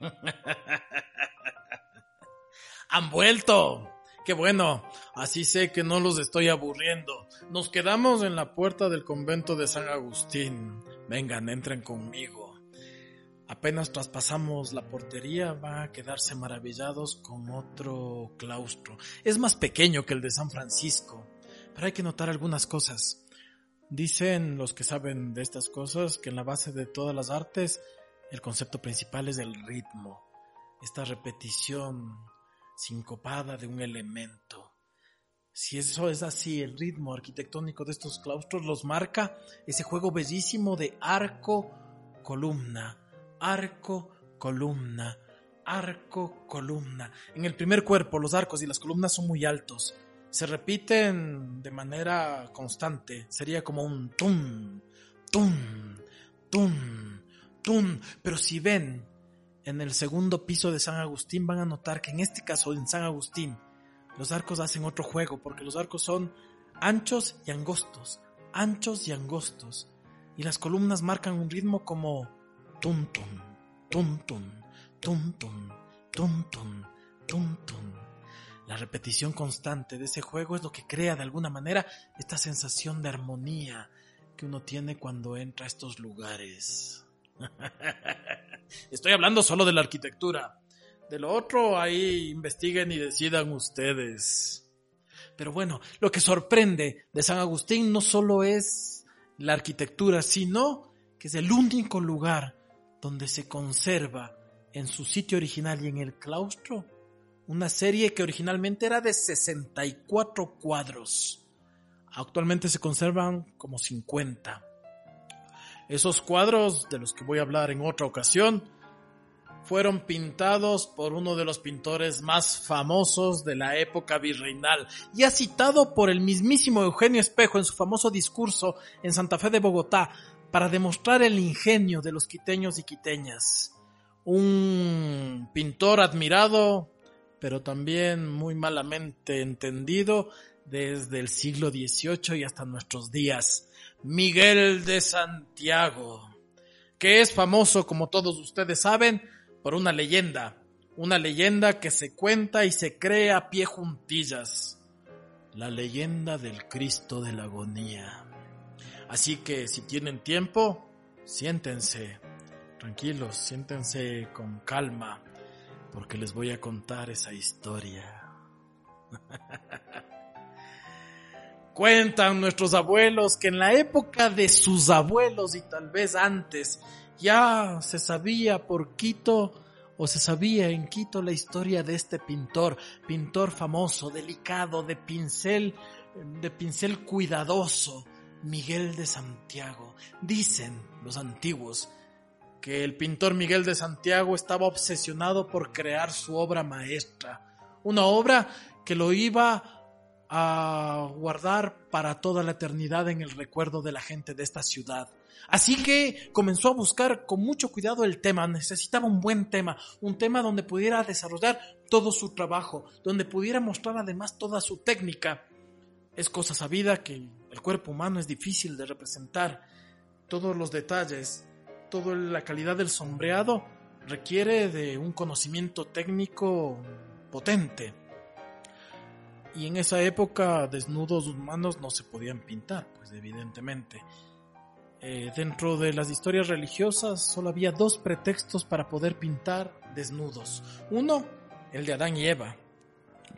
Han vuelto. Qué bueno. Así sé que no los estoy aburriendo. Nos quedamos en la puerta del convento de San Agustín. Vengan, entren conmigo. Apenas traspasamos la portería, va a quedarse maravillados con otro claustro. Es más pequeño que el de San Francisco, pero hay que notar algunas cosas. Dicen los que saben de estas cosas que en la base de todas las artes el concepto principal es el ritmo, esta repetición sincopada de un elemento. Si eso es así, el ritmo arquitectónico de estos claustros los marca ese juego bellísimo de arco, columna, arco, columna, arco, columna. En el primer cuerpo los arcos y las columnas son muy altos. Se repiten de manera constante. Sería como un tum, tum, tum, tum. Pero si ven en el segundo piso de San Agustín van a notar que en este caso en San Agustín los arcos hacen otro juego porque los arcos son anchos y angostos, anchos y angostos. Y las columnas marcan un ritmo como tum tum, tum tum, tum tum, tum tum. La repetición constante de ese juego es lo que crea de alguna manera esta sensación de armonía que uno tiene cuando entra a estos lugares. Estoy hablando solo de la arquitectura. De lo otro, ahí investiguen y decidan ustedes. Pero bueno, lo que sorprende de San Agustín no solo es la arquitectura, sino que es el único lugar donde se conserva en su sitio original y en el claustro una serie que originalmente era de 64 cuadros. Actualmente se conservan como 50. Esos cuadros, de los que voy a hablar en otra ocasión, fueron pintados por uno de los pintores más famosos de la época virreinal y ha citado por el mismísimo Eugenio Espejo en su famoso discurso en Santa Fe de Bogotá para demostrar el ingenio de los quiteños y quiteñas. Un pintor admirado, pero también muy malamente entendido desde el siglo XVIII y hasta nuestros días. Miguel de Santiago, que es famoso, como todos ustedes saben, por una leyenda, una leyenda que se cuenta y se cree a pie juntillas, la leyenda del Cristo de la agonía. Así que si tienen tiempo, siéntense, tranquilos, siéntense con calma, porque les voy a contar esa historia. Cuentan nuestros abuelos que en la época de sus abuelos y tal vez antes ya se sabía por Quito o se sabía en Quito la historia de este pintor, pintor famoso, delicado, de pincel, de pincel cuidadoso, Miguel de Santiago. Dicen los antiguos que el pintor Miguel de Santiago estaba obsesionado por crear su obra maestra, una obra que lo iba a guardar para toda la eternidad en el recuerdo de la gente de esta ciudad. Así que comenzó a buscar con mucho cuidado el tema, necesitaba un buen tema, un tema donde pudiera desarrollar todo su trabajo, donde pudiera mostrar además toda su técnica. Es cosa sabida que el cuerpo humano es difícil de representar, todos los detalles, toda la calidad del sombreado requiere de un conocimiento técnico potente y en esa época desnudos humanos no se podían pintar, pues evidentemente. Eh, dentro de las historias religiosas solo había dos pretextos para poder pintar desnudos. Uno, el de Adán y Eva.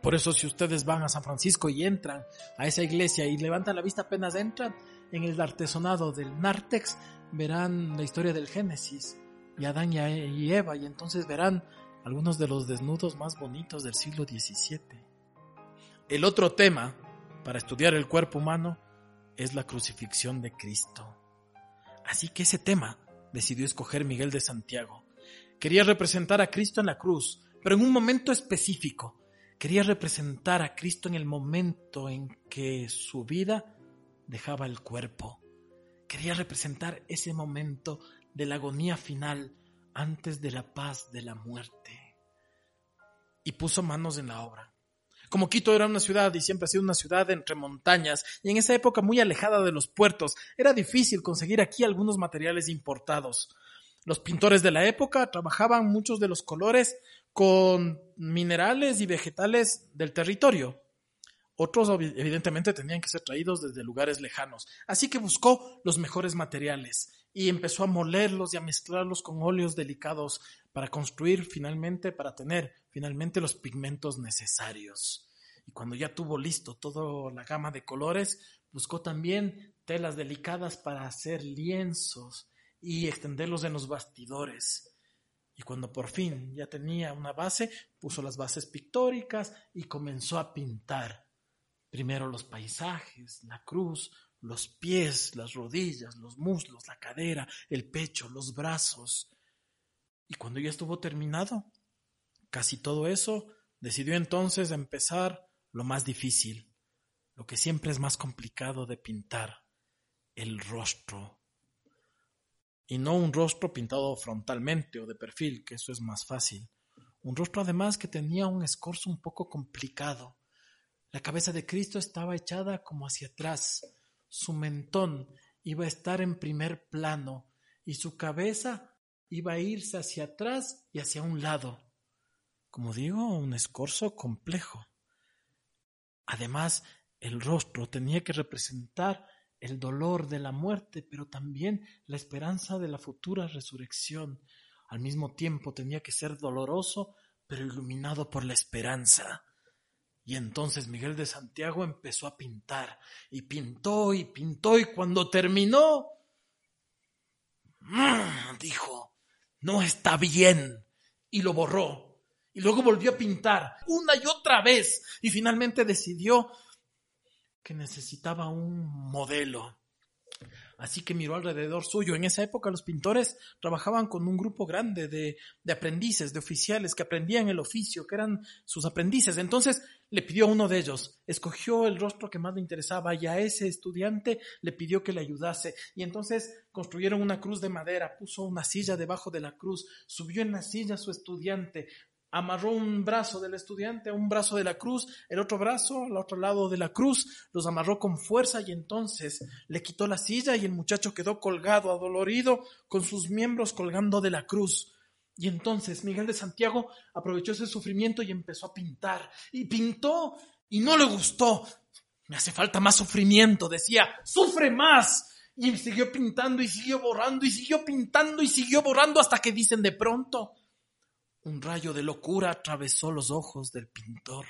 Por eso si ustedes van a San Francisco y entran a esa iglesia y levantan la vista apenas entran, en el artesonado del Nartex verán la historia del Génesis y Adán y Eva y entonces verán algunos de los desnudos más bonitos del siglo XVII. El otro tema para estudiar el cuerpo humano es la crucifixión de Cristo. Así que ese tema decidió escoger Miguel de Santiago. Quería representar a Cristo en la cruz, pero en un momento específico. Quería representar a Cristo en el momento en que su vida dejaba el cuerpo. Quería representar ese momento de la agonía final antes de la paz de la muerte. Y puso manos en la obra. Como Quito era una ciudad y siempre ha sido una ciudad entre montañas y en esa época muy alejada de los puertos, era difícil conseguir aquí algunos materiales importados. Los pintores de la época trabajaban muchos de los colores con minerales y vegetales del territorio. Otros evidentemente tenían que ser traídos desde lugares lejanos. Así que buscó los mejores materiales y empezó a molerlos y a mezclarlos con óleos delicados para construir finalmente, para tener finalmente los pigmentos necesarios. Y cuando ya tuvo listo toda la gama de colores, buscó también telas delicadas para hacer lienzos y extenderlos en los bastidores. Y cuando por fin ya tenía una base, puso las bases pictóricas y comenzó a pintar Primero los paisajes, la cruz, los pies, las rodillas, los muslos, la cadera, el pecho, los brazos. Y cuando ya estuvo terminado, casi todo eso, decidió entonces empezar lo más difícil, lo que siempre es más complicado de pintar, el rostro. Y no un rostro pintado frontalmente o de perfil, que eso es más fácil. Un rostro además que tenía un escorzo un poco complicado la cabeza de Cristo estaba echada como hacia atrás, su mentón iba a estar en primer plano y su cabeza iba a irse hacia atrás y hacia un lado. Como digo, un escorzo complejo. Además, el rostro tenía que representar el dolor de la muerte, pero también la esperanza de la futura resurrección. Al mismo tiempo tenía que ser doloroso, pero iluminado por la esperanza. Y entonces Miguel de Santiago empezó a pintar, y pintó y pintó, y cuando terminó, mm, dijo, no está bien, y lo borró. Y luego volvió a pintar una y otra vez, y finalmente decidió que necesitaba un modelo. Así que miró alrededor suyo. En esa época los pintores trabajaban con un grupo grande de, aprendices, de oficiales que aprendían el oficio, que eran sus aprendices. Entonces le pidió a uno de ellos, escogió el rostro que más le interesaba y a ese estudiante le pidió que le ayudase. Y entonces construyeron una cruz de madera, puso una silla debajo de la cruz, subió en la silla a su estudiante, amarró un brazo del estudiante un brazo de la cruz, el otro brazo al otro lado de la cruz, los amarró con fuerza y entonces le quitó la silla y el muchacho quedó colgado, adolorido, con sus miembros colgando de la cruz. Y entonces Miguel de Santiago aprovechó ese sufrimiento y empezó a pintar. Y pintó y no le gustó. Me hace falta más sufrimiento, decía, sufre más. Y siguió pintando y siguió borrando y siguió pintando y siguió borrando hasta que dicen de pronto, un rayo de locura atravesó los ojos del pintor.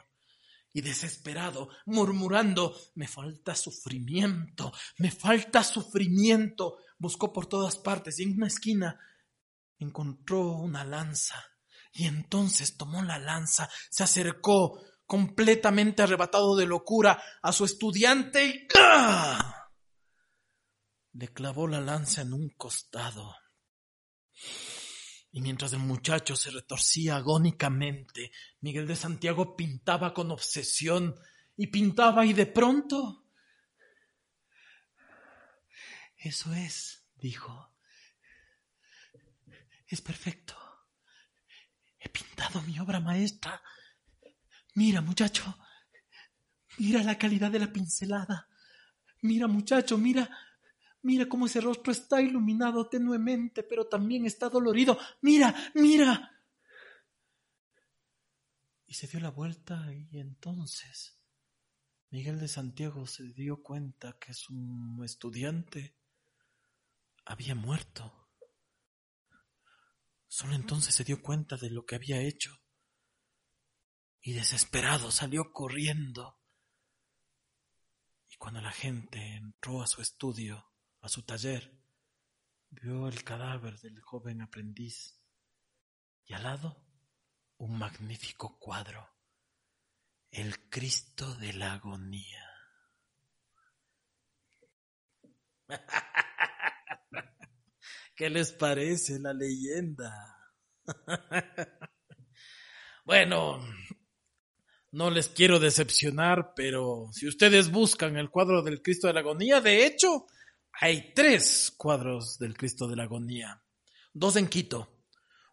Y desesperado, murmurando, me falta sufrimiento, me falta sufrimiento, buscó por todas partes y en una esquina encontró una lanza y entonces tomó la lanza, se acercó completamente arrebatado de locura a su estudiante y le clavó la lanza en un costado. Y mientras el muchacho se retorcía agónicamente, Miguel de Santiago pintaba con obsesión y pintaba y de pronto... Eso es, dijo. Es perfecto. He pintado mi obra maestra. Mira, muchacho. Mira la calidad de la pincelada. Mira, muchacho, mira. Mira cómo ese rostro está iluminado tenuemente, pero también está dolorido. Mira, mira. Y se dio la vuelta y entonces Miguel de Santiago se dio cuenta que su estudiante había muerto. Solo entonces se dio cuenta de lo que había hecho y desesperado salió corriendo. Y cuando la gente entró a su estudio, a su taller, vio el cadáver del joven aprendiz y al lado un magnífico cuadro, el Cristo de la agonía. ¿Qué les parece la leyenda? bueno, no les quiero decepcionar, pero si ustedes buscan el cuadro del Cristo de la Agonía, de hecho, hay tres cuadros del Cristo de la Agonía. Dos en Quito.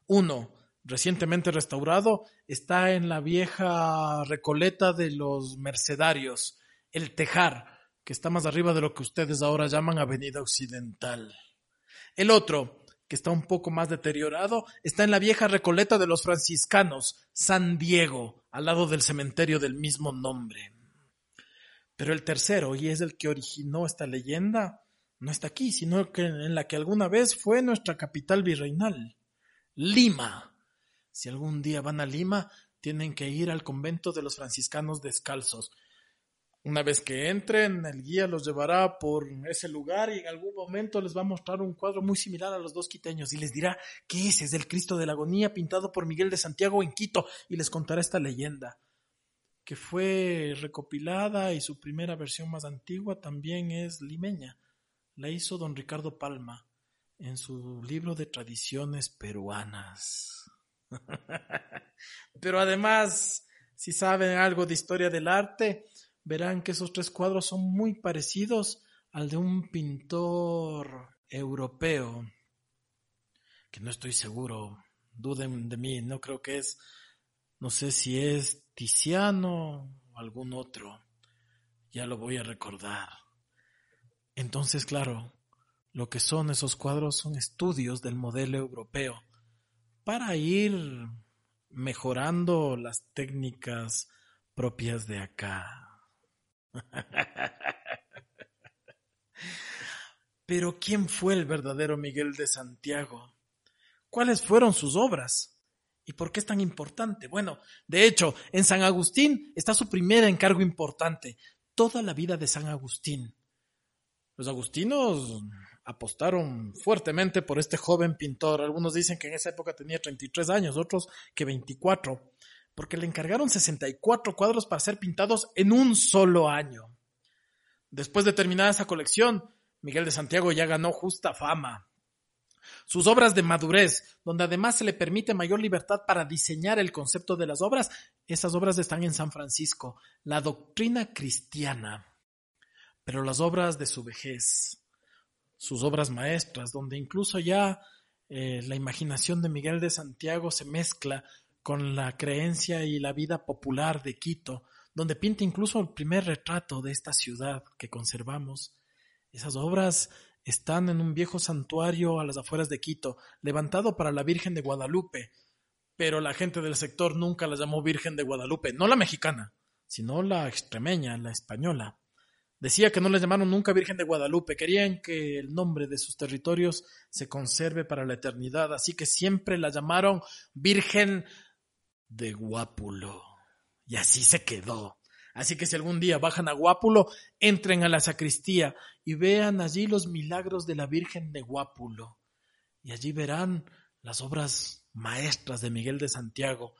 Uno, recientemente restaurado, está en la vieja Recoleta de los Mercedarios, el Tejar, que está más arriba de lo que ustedes ahora llaman Avenida Occidental. El otro, que está un poco más deteriorado, está en la vieja Recoleta de los franciscanos, San Diego, al lado del cementerio del mismo nombre. Pero el tercero, y es el que originó esta leyenda, no está aquí, sino que en la que alguna vez fue nuestra capital virreinal, Lima. Si algún día van a Lima, tienen que ir al convento de los franciscanos descalzos, una vez que entren, el guía los llevará por ese lugar y en algún momento les va a mostrar un cuadro muy similar a los dos quiteños y les dirá que ese es el Cristo de la Agonía pintado por Miguel de Santiago en Quito y les contará esta leyenda, que fue recopilada y su primera versión más antigua también es limeña. La hizo don Ricardo Palma en su libro de tradiciones peruanas. Pero además, si saben algo de historia del arte, verán que esos tres cuadros son muy parecidos al de un pintor europeo, que no estoy seguro, duden de mí, no creo que es, no sé si es Tiziano o algún otro, ya lo voy a recordar. Entonces, claro, lo que son esos cuadros son estudios del modelo europeo para ir mejorando las técnicas propias de acá. Pero ¿quién fue el verdadero Miguel de Santiago? ¿Cuáles fueron sus obras? ¿Y por qué es tan importante? Bueno, de hecho, en San Agustín está su primer encargo importante, toda la vida de San Agustín. Los agustinos apostaron fuertemente por este joven pintor. Algunos dicen que en esa época tenía 33 años, otros que 24 porque le encargaron 64 cuadros para ser pintados en un solo año. Después de terminada esa colección, Miguel de Santiago ya ganó justa fama. Sus obras de madurez, donde además se le permite mayor libertad para diseñar el concepto de las obras, esas obras están en San Francisco, la doctrina cristiana. Pero las obras de su vejez, sus obras maestras, donde incluso ya eh, la imaginación de Miguel de Santiago se mezcla con la creencia y la vida popular de Quito, donde pinta incluso el primer retrato de esta ciudad que conservamos. Esas obras están en un viejo santuario a las afueras de Quito, levantado para la Virgen de Guadalupe, pero la gente del sector nunca la llamó Virgen de Guadalupe, no la mexicana, sino la extremeña, la española. Decía que no le llamaron nunca Virgen de Guadalupe, querían que el nombre de sus territorios se conserve para la eternidad, así que siempre la llamaron Virgen de Guápulo. Y así se quedó. Así que si algún día bajan a Guápulo, entren a la sacristía y vean allí los milagros de la Virgen de Guápulo. Y allí verán las obras maestras de Miguel de Santiago,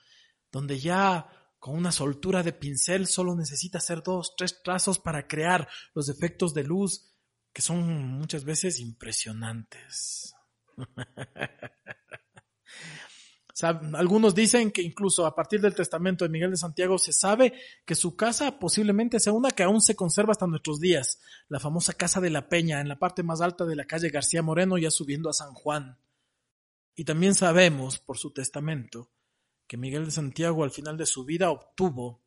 donde ya con una soltura de pincel solo necesita hacer dos, tres trazos para crear los efectos de luz que son muchas veces impresionantes. algunos dicen que incluso a partir del testamento de Miguel de Santiago se sabe que su casa posiblemente sea una que aún se conserva hasta nuestros días, la famosa Casa de la Peña, en la parte más alta de la calle García Moreno, ya subiendo a San Juan. Y también sabemos, por su testamento, que Miguel de Santiago al final de su vida obtuvo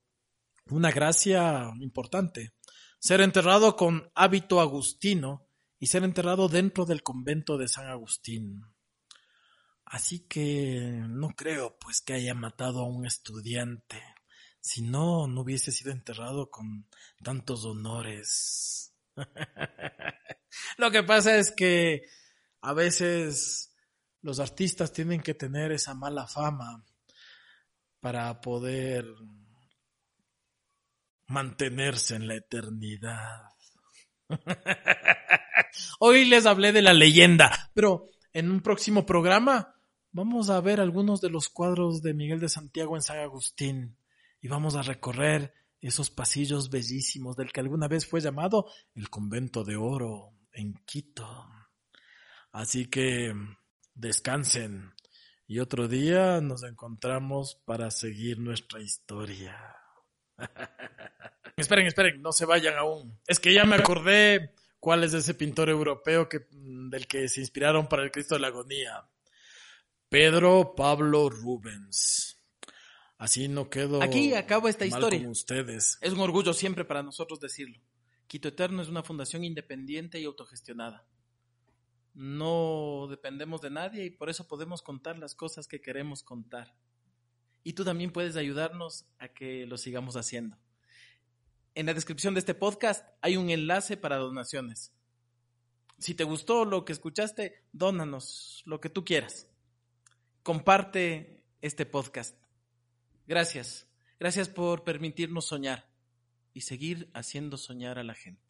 una gracia importante, ser enterrado con hábito agustino y ser enterrado dentro del convento de San Agustín. Así que no creo pues que haya matado a un estudiante. Si no, no hubiese sido enterrado con tantos honores. Lo que pasa es que a veces los artistas tienen que tener esa mala fama para poder mantenerse en la eternidad. Hoy les hablé de la leyenda, pero en un próximo programa Vamos a ver algunos de los cuadros de Miguel de Santiago en San Agustín y vamos a recorrer esos pasillos bellísimos del que alguna vez fue llamado el convento de oro en Quito. Así que descansen y otro día nos encontramos para seguir nuestra historia. esperen, esperen, no se vayan aún. Es que ya me acordé cuál es ese pintor europeo que, del que se inspiraron para el Cristo de la Agonía. Pedro Pablo Rubens. Así no quedo. Aquí acabo esta historia. Como ustedes. Es un orgullo siempre para nosotros decirlo. Quito Eterno es una fundación independiente y autogestionada. No dependemos de nadie y por eso podemos contar las cosas que queremos contar. Y tú también puedes ayudarnos a que lo sigamos haciendo. En la descripción de este podcast hay un enlace para donaciones. Si te gustó lo que escuchaste, dónanos lo que tú quieras. Comparte este podcast. Gracias. Gracias por permitirnos soñar y seguir haciendo soñar a la gente.